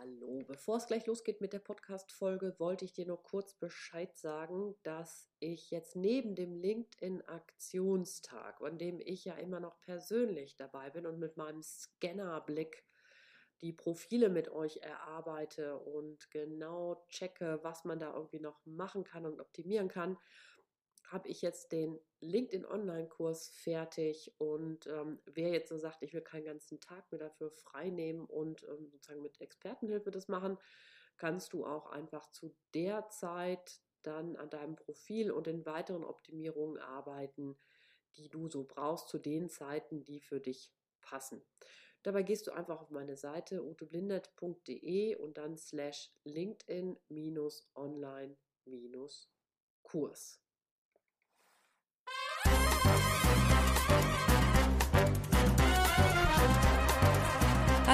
Hallo, bevor es gleich losgeht mit der Podcast-Folge, wollte ich dir noch kurz Bescheid sagen, dass ich jetzt neben dem LinkedIn-Aktionstag, an dem ich ja immer noch persönlich dabei bin und mit meinem Scannerblick die Profile mit euch erarbeite und genau checke, was man da irgendwie noch machen kann und optimieren kann, habe ich jetzt den LinkedIn Online-Kurs fertig und ähm, wer jetzt so sagt, ich will keinen ganzen Tag mehr dafür frei nehmen und ähm, sozusagen mit Expertenhilfe das machen, kannst du auch einfach zu der Zeit dann an deinem Profil und den weiteren Optimierungen arbeiten, die du so brauchst zu den Zeiten, die für dich passen. Dabei gehst du einfach auf meine Seite uteblindert.de und dann slash LinkedIn-Online-Kurs.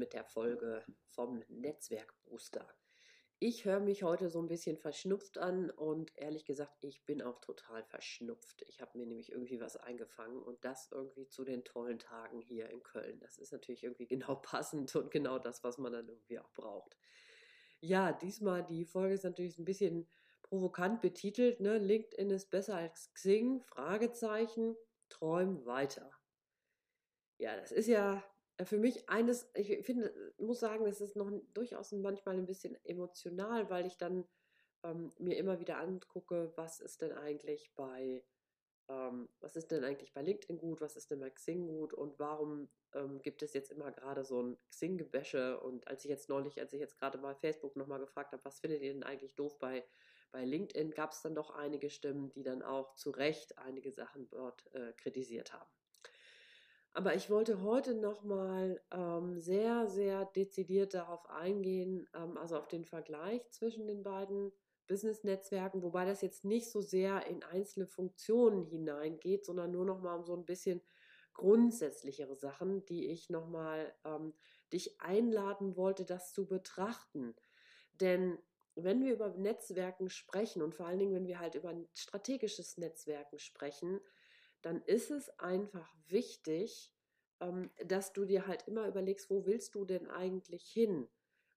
Mit der Folge vom Netzwerkbooster. Ich höre mich heute so ein bisschen verschnupft an und ehrlich gesagt, ich bin auch total verschnupft. Ich habe mir nämlich irgendwie was eingefangen und das irgendwie zu den tollen Tagen hier in Köln. Das ist natürlich irgendwie genau passend und genau das, was man dann irgendwie auch braucht. Ja, diesmal die Folge ist natürlich ein bisschen provokant betitelt. Ne? LinkedIn ist besser als Xing? Fragezeichen. Träum weiter. Ja, das ist ja für mich eines, ich finde, muss sagen, das ist noch durchaus manchmal ein bisschen emotional, weil ich dann ähm, mir immer wieder angucke, was ist denn eigentlich bei, ähm, was ist denn eigentlich bei LinkedIn gut, was ist denn bei Xing gut und warum ähm, gibt es jetzt immer gerade so ein Xing-Gebäsche und als ich jetzt neulich, als ich jetzt gerade bei Facebook nochmal gefragt habe, was findet ihr denn eigentlich doof bei, bei LinkedIn, gab es dann doch einige Stimmen, die dann auch zu Recht einige Sachen dort äh, kritisiert haben. Aber ich wollte heute nochmal ähm, sehr, sehr dezidiert darauf eingehen, ähm, also auf den Vergleich zwischen den beiden Business-Netzwerken, wobei das jetzt nicht so sehr in einzelne Funktionen hineingeht, sondern nur nochmal um so ein bisschen grundsätzlichere Sachen, die ich nochmal ähm, dich einladen wollte, das zu betrachten. Denn wenn wir über Netzwerken sprechen und vor allen Dingen, wenn wir halt über ein strategisches Netzwerken sprechen, dann ist es einfach wichtig, ähm, dass du dir halt immer überlegst, wo willst du denn eigentlich hin?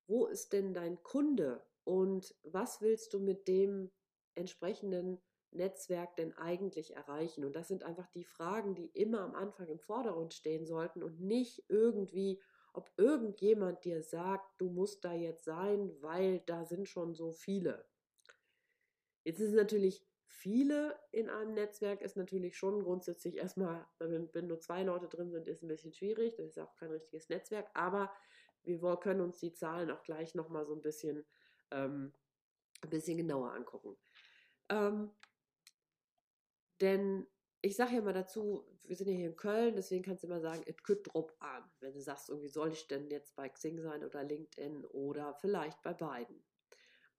Wo ist denn dein Kunde? Und was willst du mit dem entsprechenden Netzwerk denn eigentlich erreichen? Und das sind einfach die Fragen, die immer am Anfang im Vordergrund stehen sollten und nicht irgendwie, ob irgendjemand dir sagt, du musst da jetzt sein, weil da sind schon so viele. Jetzt ist es natürlich viele in einem Netzwerk ist natürlich schon grundsätzlich erstmal, wenn, wenn nur zwei Leute drin sind, ist ein bisschen schwierig. Das ist auch kein richtiges Netzwerk. Aber wir können uns die Zahlen auch gleich nochmal so ein bisschen, ähm, ein bisschen genauer angucken. Ähm, denn ich sage ja mal dazu, wir sind ja hier in Köln, deswegen kannst du immer sagen, it could drop an. Wenn du sagst, irgendwie soll ich denn jetzt bei Xing sein oder LinkedIn oder vielleicht bei beiden.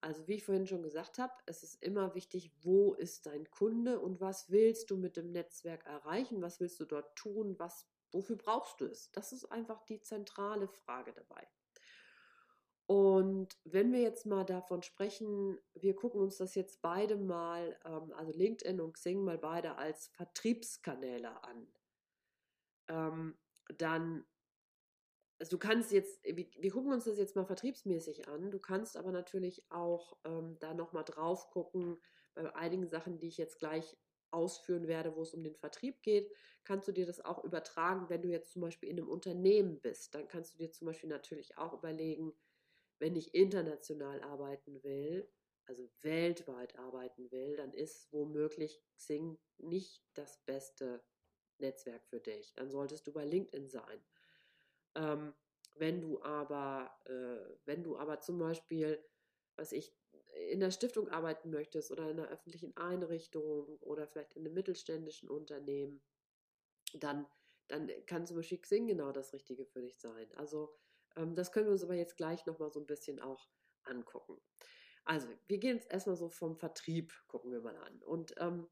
Also wie ich vorhin schon gesagt habe, es ist immer wichtig, wo ist dein Kunde und was willst du mit dem Netzwerk erreichen, was willst du dort tun, was, wofür brauchst du es? Das ist einfach die zentrale Frage dabei. Und wenn wir jetzt mal davon sprechen, wir gucken uns das jetzt beide mal, ähm, also LinkedIn und Xing mal beide als Vertriebskanäle an, ähm, dann also du kannst jetzt, wir gucken uns das jetzt mal vertriebsmäßig an, du kannst aber natürlich auch ähm, da nochmal drauf gucken, bei einigen Sachen, die ich jetzt gleich ausführen werde, wo es um den Vertrieb geht, kannst du dir das auch übertragen, wenn du jetzt zum Beispiel in einem Unternehmen bist. Dann kannst du dir zum Beispiel natürlich auch überlegen, wenn ich international arbeiten will, also weltweit arbeiten will, dann ist womöglich Xing nicht das beste Netzwerk für dich. Dann solltest du bei LinkedIn sein. Ähm, wenn du aber, äh, wenn du aber zum Beispiel, was ich, in der Stiftung arbeiten möchtest oder in einer öffentlichen Einrichtung oder vielleicht in einem mittelständischen Unternehmen, dann, dann kann zum Beispiel Xing genau das Richtige für dich sein. Also ähm, das können wir uns aber jetzt gleich nochmal so ein bisschen auch angucken. Also, wir gehen jetzt erstmal so vom Vertrieb, gucken wir mal an. Und ähm,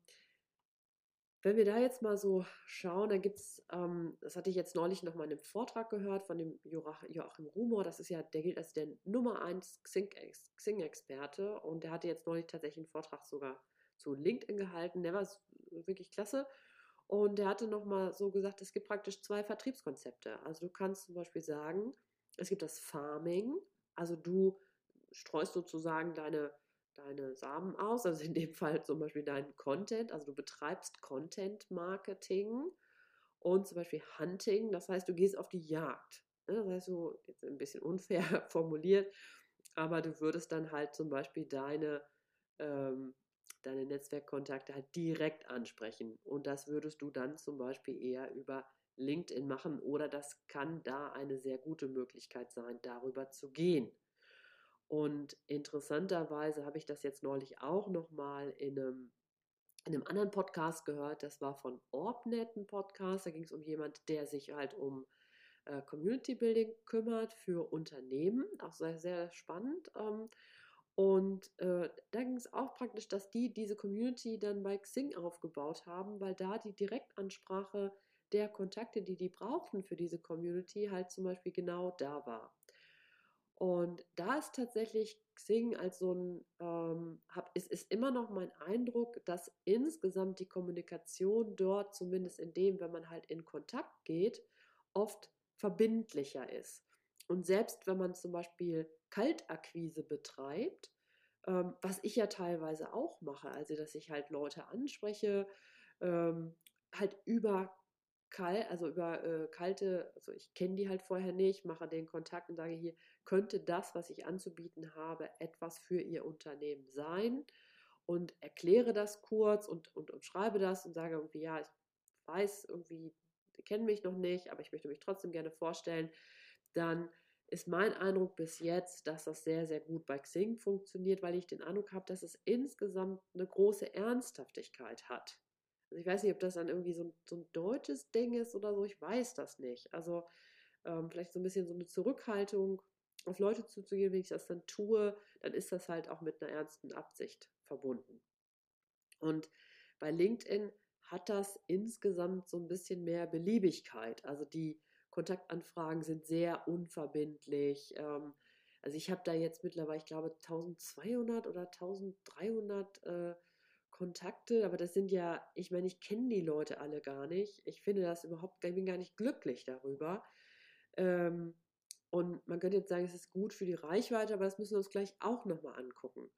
wenn wir da jetzt mal so schauen, dann gibt es, ähm, das hatte ich jetzt neulich noch mal in einem Vortrag gehört von dem Joachim Rumor, das ist ja, der gilt als der Nummer 1 Xing-Experte und der hatte jetzt neulich tatsächlich einen Vortrag sogar zu LinkedIn gehalten, der war wirklich klasse. Und der hatte noch mal so gesagt, es gibt praktisch zwei Vertriebskonzepte. Also du kannst zum Beispiel sagen, es gibt das Farming, also du streust sozusagen deine deine Samen aus, also in dem Fall zum Beispiel deinen Content, also du betreibst Content Marketing und zum Beispiel Hunting, das heißt, du gehst auf die Jagd. Ne? Das heißt, so jetzt ein bisschen unfair formuliert, aber du würdest dann halt zum Beispiel deine, ähm, deine Netzwerkkontakte halt direkt ansprechen und das würdest du dann zum Beispiel eher über LinkedIn machen oder das kann da eine sehr gute Möglichkeit sein, darüber zu gehen. Und interessanterweise habe ich das jetzt neulich auch nochmal in einem, in einem anderen Podcast gehört. Das war von Orbnet ein Podcast. Da ging es um jemand, der sich halt um äh, Community Building kümmert für Unternehmen. Auch sehr, sehr spannend. Ähm, und äh, da ging es auch praktisch, dass die diese Community dann bei Xing aufgebaut haben, weil da die Direktansprache der Kontakte, die die brauchten für diese Community, halt zum Beispiel genau da war. Und da ist tatsächlich Xing als so ein, ähm, hab, es ist immer noch mein Eindruck, dass insgesamt die Kommunikation dort, zumindest in dem, wenn man halt in Kontakt geht, oft verbindlicher ist. Und selbst wenn man zum Beispiel Kaltakquise betreibt, ähm, was ich ja teilweise auch mache, also dass ich halt Leute anspreche, ähm, halt über kalt, also über äh, kalte, also ich kenne die halt vorher nicht, mache den Kontakt und sage hier, könnte das, was ich anzubieten habe, etwas für Ihr Unternehmen sein und erkläre das kurz und, und, und schreibe das und sage irgendwie, ja, ich weiß irgendwie, die kennen mich noch nicht, aber ich möchte mich trotzdem gerne vorstellen, dann ist mein Eindruck bis jetzt, dass das sehr, sehr gut bei Xing funktioniert, weil ich den Eindruck habe, dass es insgesamt eine große Ernsthaftigkeit hat. Also ich weiß nicht, ob das dann irgendwie so ein, so ein deutsches Ding ist oder so, ich weiß das nicht. Also ähm, vielleicht so ein bisschen so eine Zurückhaltung, auf Leute zuzugehen, wenn ich das dann tue, dann ist das halt auch mit einer ernsten Absicht verbunden. Und bei LinkedIn hat das insgesamt so ein bisschen mehr Beliebigkeit. Also die Kontaktanfragen sind sehr unverbindlich. Ähm, also ich habe da jetzt mittlerweile, ich glaube, 1200 oder 1300 äh, Kontakte, aber das sind ja, ich meine, ich kenne die Leute alle gar nicht. Ich finde das überhaupt, ich bin gar nicht glücklich darüber. Ähm, und man könnte jetzt sagen, es ist gut für die Reichweite, aber das müssen wir uns gleich auch nochmal angucken.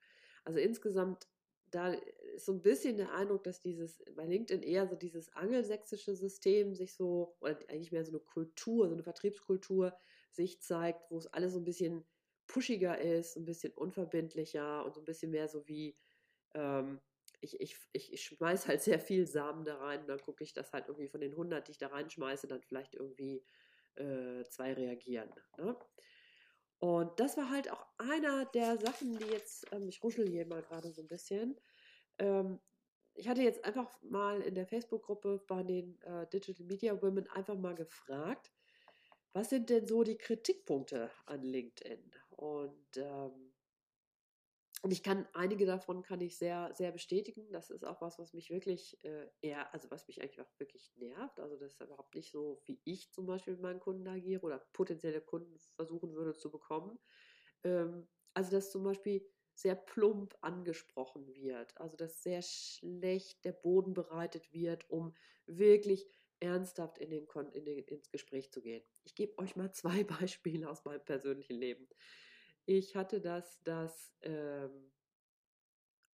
Also insgesamt, da ist so ein bisschen der Eindruck, dass dieses, bei LinkedIn eher so dieses angelsächsische System sich so, oder eigentlich mehr so eine Kultur, so eine Vertriebskultur sich zeigt, wo es alles so ein bisschen pushiger ist, ein bisschen unverbindlicher und so ein bisschen mehr so wie, ähm, ich, ich, ich, ich halt sehr viel Samen da rein und dann gucke ich, dass halt irgendwie von den 100, die ich da reinschmeiße, dann vielleicht irgendwie äh, zwei reagieren. Ne? Und das war halt auch einer der Sachen, die jetzt, ähm, ich ruschel hier mal gerade so ein bisschen. Ähm, ich hatte jetzt einfach mal in der Facebook-Gruppe bei den äh, Digital Media Women einfach mal gefragt, was sind denn so die Kritikpunkte an LinkedIn? Und ähm, und ich kann, einige davon kann ich sehr, sehr bestätigen. Das ist auch was, was mich wirklich äh, eher, also was mich eigentlich auch wirklich nervt. Also das ist überhaupt nicht so, wie ich zum Beispiel mit meinen Kunden agiere oder potenzielle Kunden versuchen würde zu bekommen. Ähm, also dass zum Beispiel sehr plump angesprochen wird. Also dass sehr schlecht der Boden bereitet wird, um wirklich ernsthaft in den, in den, ins Gespräch zu gehen. Ich gebe euch mal zwei Beispiele aus meinem persönlichen Leben. Ich hatte das, dass, ähm,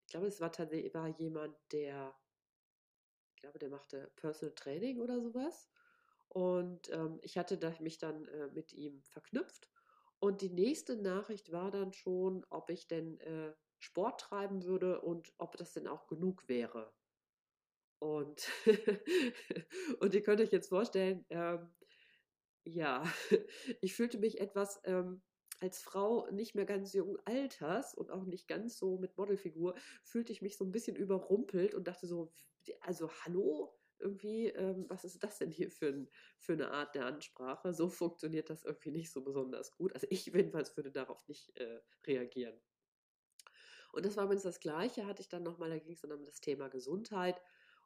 ich glaube, es war tatsächlich war jemand, der, ich glaube, der machte Personal Training oder sowas. Und ähm, ich hatte da mich dann äh, mit ihm verknüpft. Und die nächste Nachricht war dann schon, ob ich denn äh, Sport treiben würde und ob das denn auch genug wäre. Und, und ihr könnt euch jetzt vorstellen, ähm, ja, ich fühlte mich etwas ähm, als Frau nicht mehr ganz jungen Alters und auch nicht ganz so mit Modelfigur, fühlte ich mich so ein bisschen überrumpelt und dachte so, also hallo, irgendwie, ähm, was ist das denn hier für, ein, für eine Art der Ansprache? So funktioniert das irgendwie nicht so besonders gut. Also ich jedenfalls würde darauf nicht äh, reagieren. Und das war übrigens das Gleiche, hatte ich dann nochmal, da ging es dann um das Thema Gesundheit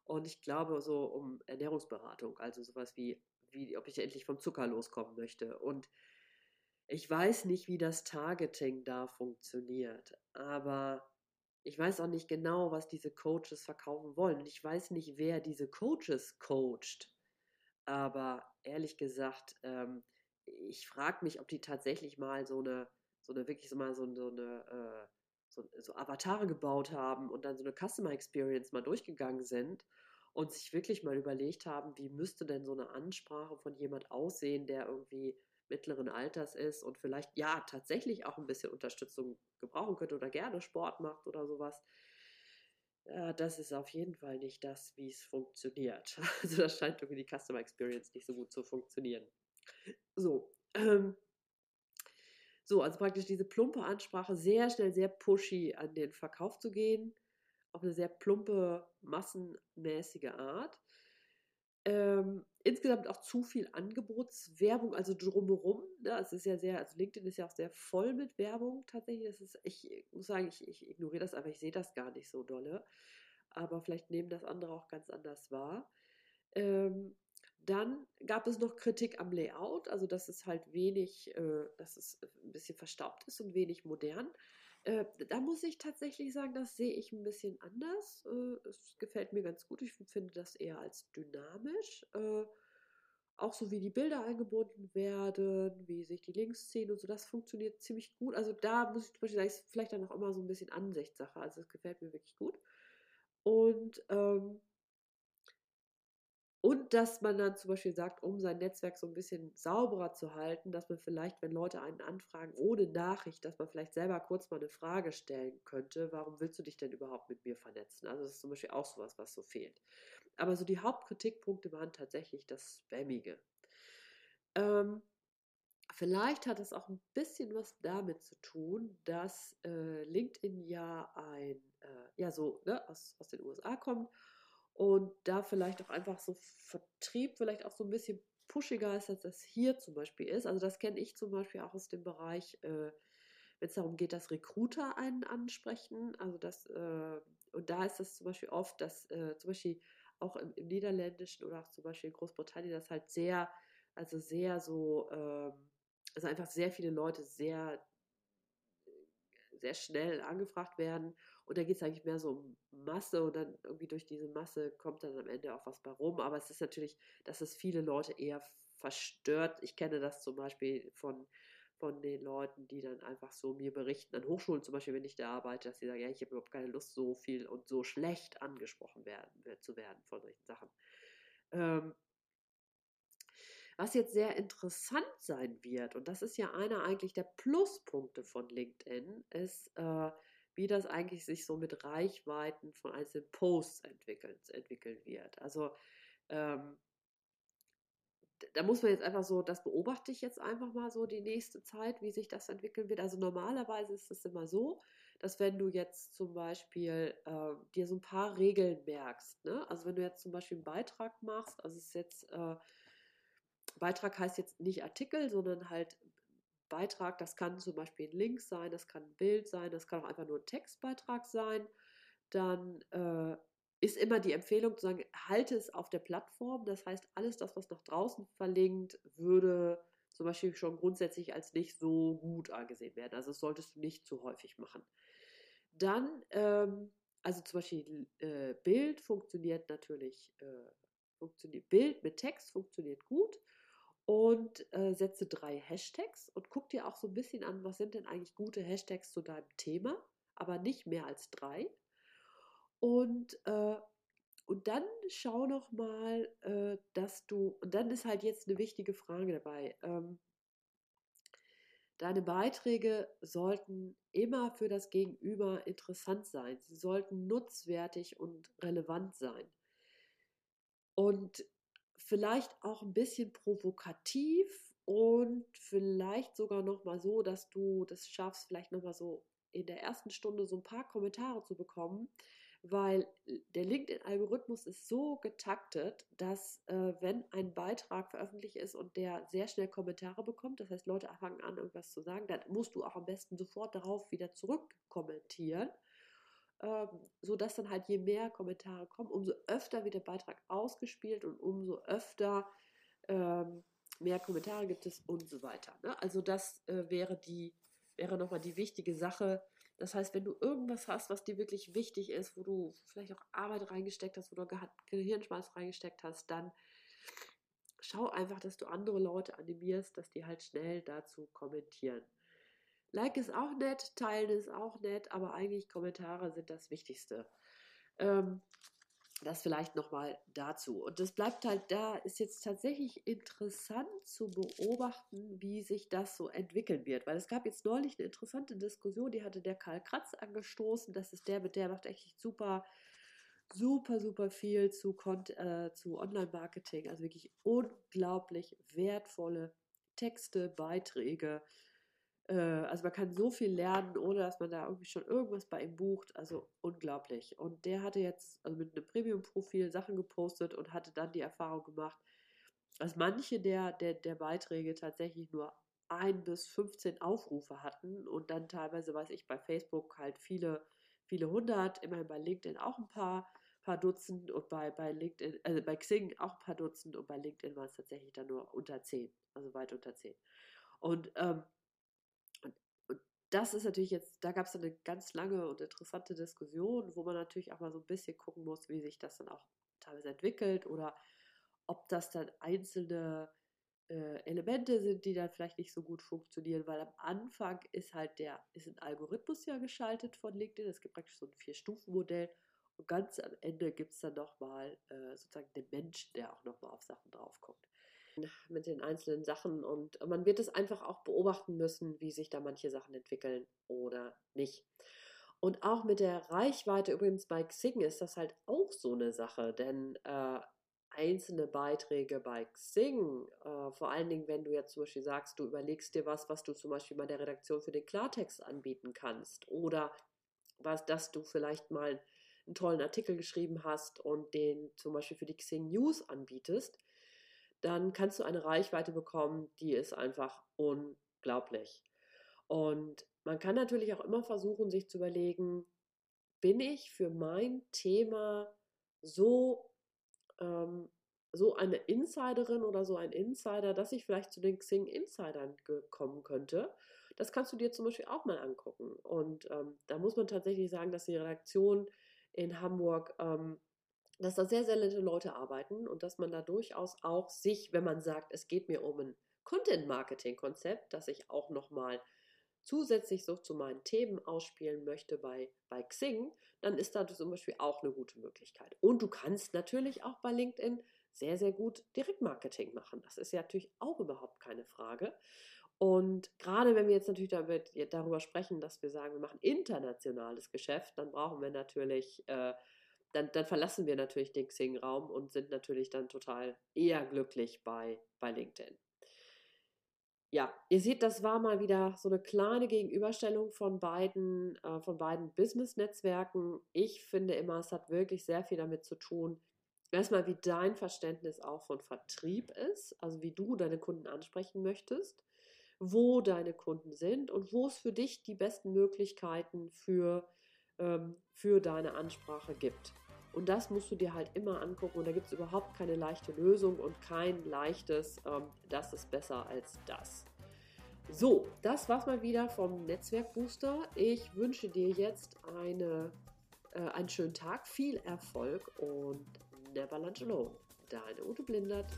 und ich glaube so um Ernährungsberatung, also sowas wie, wie ob ich endlich vom Zucker loskommen möchte. Und ich weiß nicht, wie das Targeting da funktioniert, aber ich weiß auch nicht genau, was diese Coaches verkaufen wollen. Und ich weiß nicht, wer diese Coaches coacht. Aber ehrlich gesagt, ähm, ich frage mich, ob die tatsächlich mal so eine, so eine wirklich so mal so, so eine, äh, so, so Avatare gebaut haben und dann so eine Customer Experience mal durchgegangen sind und sich wirklich mal überlegt haben, wie müsste denn so eine Ansprache von jemand aussehen, der irgendwie mittleren Alters ist und vielleicht ja tatsächlich auch ein bisschen Unterstützung gebrauchen könnte oder gerne Sport macht oder sowas. Ja, das ist auf jeden Fall nicht das, wie es funktioniert. Also das scheint irgendwie die Customer Experience nicht so gut zu funktionieren. So, ähm, so, also praktisch diese plumpe Ansprache, sehr schnell, sehr pushy an den Verkauf zu gehen, auf eine sehr plumpe, massenmäßige Art. Ähm, insgesamt auch zu viel Angebotswerbung, also drumherum. Ne? Es ist ja sehr, also LinkedIn ist ja auch sehr voll mit Werbung tatsächlich. Das ist, ich muss sagen, ich, ich ignoriere das, aber ich sehe das gar nicht so dolle. Aber vielleicht nehmen das andere auch ganz anders wahr. Ähm, dann gab es noch Kritik am Layout, also dass es halt wenig, äh, dass es ein bisschen verstaubt ist und wenig modern. Äh, da muss ich tatsächlich sagen, das sehe ich ein bisschen anders. Äh, es gefällt mir ganz gut. Ich finde das eher als dynamisch. Äh, auch so wie die Bilder eingebunden werden, wie sich die Links ziehen und so, das funktioniert ziemlich gut. Also da muss ich zum Beispiel sagen, ist vielleicht dann auch immer so ein bisschen Ansichtssache. Also es gefällt mir wirklich gut. Und ähm, und dass man dann zum Beispiel sagt, um sein Netzwerk so ein bisschen sauberer zu halten, dass man vielleicht, wenn Leute einen anfragen ohne Nachricht, dass man vielleicht selber kurz mal eine Frage stellen könnte, warum willst du dich denn überhaupt mit mir vernetzen? Also das ist zum Beispiel auch sowas, was so fehlt. Aber so die Hauptkritikpunkte waren tatsächlich das Spammige. Ähm, vielleicht hat es auch ein bisschen was damit zu tun, dass äh, LinkedIn ja ein, äh, ja so ne, aus, aus den USA kommt und da vielleicht auch einfach so Vertrieb vielleicht auch so ein bisschen pushiger ist, als das hier zum Beispiel ist. Also das kenne ich zum Beispiel auch aus dem Bereich, äh, wenn es darum geht, dass Recruiter einen ansprechen. Also das, äh, und da ist das zum Beispiel oft, dass äh, zum Beispiel auch im, im, Niederländischen oder auch zum Beispiel in Großbritannien das halt sehr, also sehr so, ähm, also einfach sehr viele Leute sehr sehr schnell angefragt werden. Und da geht es eigentlich mehr so um Masse und dann irgendwie durch diese Masse kommt dann am Ende auch was bei rum. Aber es ist natürlich, dass es viele Leute eher verstört. Ich kenne das zum Beispiel von, von den Leuten, die dann einfach so mir berichten, an Hochschulen zum Beispiel, wenn ich da arbeite, dass sie sagen, ja, ich habe überhaupt keine Lust, so viel und so schlecht angesprochen werden, zu werden von solchen Sachen. Ähm, was jetzt sehr interessant sein wird, und das ist ja einer eigentlich der Pluspunkte von LinkedIn, ist, äh, wie das eigentlich sich so mit Reichweiten von einzelnen Posts entwickeln, entwickeln wird. Also ähm, da muss man jetzt einfach so, das beobachte ich jetzt einfach mal so die nächste Zeit, wie sich das entwickeln wird. Also normalerweise ist es immer so, dass wenn du jetzt zum Beispiel äh, dir so ein paar Regeln merkst, ne? also wenn du jetzt zum Beispiel einen Beitrag machst, also es ist jetzt äh, Beitrag heißt jetzt nicht Artikel, sondern halt Beitrag, das kann zum Beispiel ein Link sein, das kann ein Bild sein, das kann auch einfach nur ein Textbeitrag sein. Dann äh, ist immer die Empfehlung zu sagen, halte es auf der Plattform. Das heißt, alles das, was nach draußen verlinkt, würde zum Beispiel schon grundsätzlich als nicht so gut angesehen werden. Also das solltest du nicht zu häufig machen. Dann, ähm, also zum Beispiel äh, Bild funktioniert natürlich, äh, funktioniert Bild mit Text funktioniert gut und äh, setze drei Hashtags und guck dir auch so ein bisschen an, was sind denn eigentlich gute Hashtags zu deinem Thema, aber nicht mehr als drei. Und, äh, und dann schau noch mal, äh, dass du, und dann ist halt jetzt eine wichtige Frage dabei. Ähm, deine Beiträge sollten immer für das Gegenüber interessant sein. Sie sollten nutzwertig und relevant sein. Und vielleicht auch ein bisschen provokativ und vielleicht sogar noch mal so, dass du das schaffst, vielleicht noch mal so in der ersten Stunde so ein paar Kommentare zu bekommen, weil der LinkedIn-Algorithmus ist so getaktet, dass äh, wenn ein Beitrag veröffentlicht ist und der sehr schnell Kommentare bekommt, das heißt Leute fangen an, irgendwas zu sagen, dann musst du auch am besten sofort darauf wieder zurückkommentieren, ähm, sodass dann halt je mehr Kommentare kommen, umso öfter wird der Beitrag ausgespielt und umso öfter ähm, mehr Kommentare gibt es und so weiter. Ne? Also das äh, wäre die wäre nochmal die wichtige Sache, das heißt, wenn du irgendwas hast, was dir wirklich wichtig ist, wo du vielleicht auch Arbeit reingesteckt hast, wo du Gehirnschmalz reingesteckt hast, dann schau einfach, dass du andere Leute animierst, dass die halt schnell dazu kommentieren. Like ist auch nett, teilen ist auch nett, aber eigentlich Kommentare sind das Wichtigste. Ähm, das vielleicht nochmal dazu. Und das bleibt halt da, ist jetzt tatsächlich interessant zu beobachten, wie sich das so entwickeln wird. Weil es gab jetzt neulich eine interessante Diskussion, die hatte der Karl Kratz angestoßen. Das ist der, mit der macht echt super, super, super viel zu, äh, zu Online-Marketing. Also wirklich unglaublich wertvolle Texte, Beiträge, also man kann so viel lernen, ohne dass man da irgendwie schon irgendwas bei ihm bucht. Also unglaublich. Und der hatte jetzt also mit einem Premium-Profil Sachen gepostet und hatte dann die Erfahrung gemacht, dass manche der, der, der Beiträge tatsächlich nur ein bis 15 Aufrufe hatten und dann teilweise, weiß ich, bei Facebook halt viele, viele hundert, immerhin bei LinkedIn auch ein paar, paar Dutzend und bei, bei LinkedIn, also bei Xing auch ein paar Dutzend und bei LinkedIn waren es tatsächlich dann nur unter 10, also weit unter 10. Und ähm, das ist natürlich jetzt, da gab es eine ganz lange und interessante Diskussion, wo man natürlich auch mal so ein bisschen gucken muss, wie sich das dann auch teilweise entwickelt oder ob das dann einzelne äh, Elemente sind, die dann vielleicht nicht so gut funktionieren, weil am Anfang ist halt der, ist ein Algorithmus ja geschaltet von LinkedIn, es gibt praktisch so ein Vier-Stufen-Modell und ganz am Ende gibt es dann nochmal äh, sozusagen den Menschen, der auch nochmal auf Sachen drauf guckt mit den einzelnen Sachen und man wird es einfach auch beobachten müssen, wie sich da manche Sachen entwickeln oder nicht. Und auch mit der Reichweite übrigens bei Xing ist das halt auch so eine Sache, denn äh, einzelne Beiträge bei Xing, äh, vor allen Dingen, wenn du jetzt zum Beispiel sagst, du überlegst dir was, was du zum Beispiel mal der Redaktion für den Klartext anbieten kannst oder was, dass du vielleicht mal einen tollen Artikel geschrieben hast und den zum Beispiel für die Xing News anbietest, dann kannst du eine Reichweite bekommen, die ist einfach unglaublich. Und man kann natürlich auch immer versuchen, sich zu überlegen, bin ich für mein Thema so, ähm, so eine Insiderin oder so ein Insider, dass ich vielleicht zu den Xing Insidern kommen könnte. Das kannst du dir zum Beispiel auch mal angucken. Und ähm, da muss man tatsächlich sagen, dass die Redaktion in Hamburg ähm, dass da sehr, sehr nette Leute arbeiten und dass man da durchaus auch sich, wenn man sagt, es geht mir um ein Content-Marketing-Konzept, das ich auch nochmal zusätzlich so zu meinen Themen ausspielen möchte bei, bei Xing, dann ist da zum Beispiel auch eine gute Möglichkeit. Und du kannst natürlich auch bei LinkedIn sehr, sehr gut Direktmarketing machen. Das ist ja natürlich auch überhaupt keine Frage. Und gerade wenn wir jetzt natürlich damit, darüber sprechen, dass wir sagen, wir machen internationales Geschäft, dann brauchen wir natürlich äh, dann, dann verlassen wir natürlich den Xing-Raum und sind natürlich dann total eher glücklich bei, bei LinkedIn. Ja, ihr seht, das war mal wieder so eine kleine Gegenüberstellung von beiden, äh, von beiden Business-Netzwerken. Ich finde immer, es hat wirklich sehr viel damit zu tun, erstmal, wie dein Verständnis auch von Vertrieb ist, also wie du deine Kunden ansprechen möchtest, wo deine Kunden sind und wo es für dich die besten Möglichkeiten für ähm, für deine Ansprache gibt. Und das musst du dir halt immer angucken und da gibt es überhaupt keine leichte Lösung und kein leichtes, ähm, das ist besser als das. So, das war's mal wieder vom Netzwerkbooster. Ich wünsche dir jetzt eine, äh, einen schönen Tag, viel Erfolg und never lunch alone. Deine Ute Blindert.